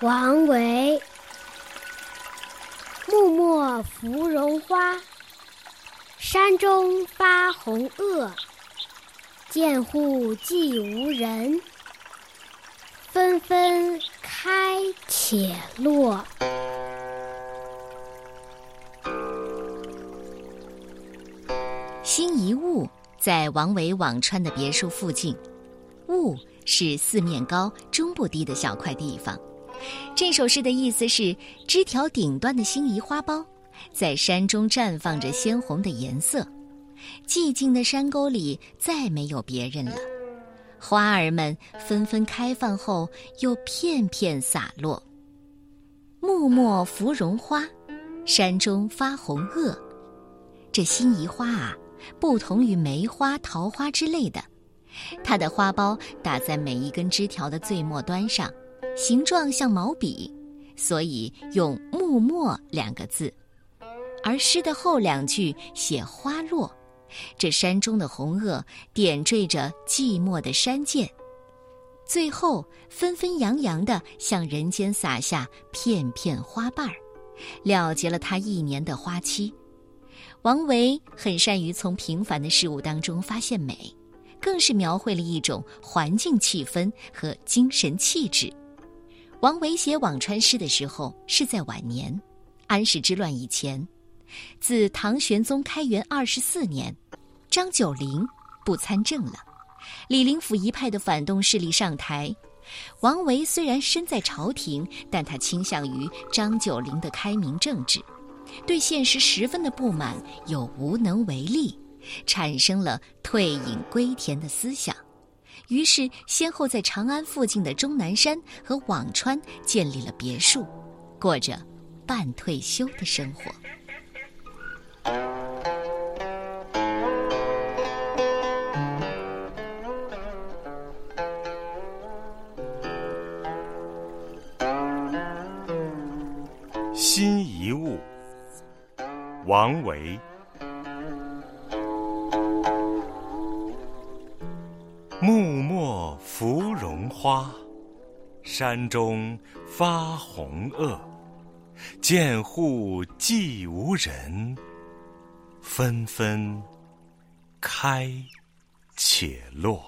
王维。木末芙蓉花，山中发红萼。涧户寂无人，纷纷开且落。辛夷坞在王维辋川的别墅附近，坞是四面高、中部低的小块地方。这首诗的意思是：枝条顶端的辛夷花苞，在山中绽放着鲜红的颜色。寂静的山沟里再没有别人了，花儿们纷纷开放后又片片洒落。木末芙蓉花，山中发红萼。这辛夷花啊，不同于梅花、桃花之类的，它的花苞打在每一根枝条的最末端上，形状像毛笔，所以用“木末”两个字。而诗的后两句写花落。这山中的红萼点缀着寂寞的山涧，最后纷纷扬扬地向人间洒下片片花瓣儿，了结了他一年的花期。王维很善于从平凡的事物当中发现美，更是描绘了一种环境气氛和精神气质。王维写辋川诗的时候是在晚年，安史之乱以前。自唐玄宗开元二十四年，张九龄不参政了，李林甫一派的反动势力上台。王维虽然身在朝廷，但他倾向于张九龄的开明政治，对现实十分的不满，又无能为力，产生了退隐归田的思想。于是，先后在长安附近的终南山和辋川建立了别墅，过着半退休的生活。新遗物，王维。木末芙蓉花，山中发红萼。见户寂无人，纷纷开且落。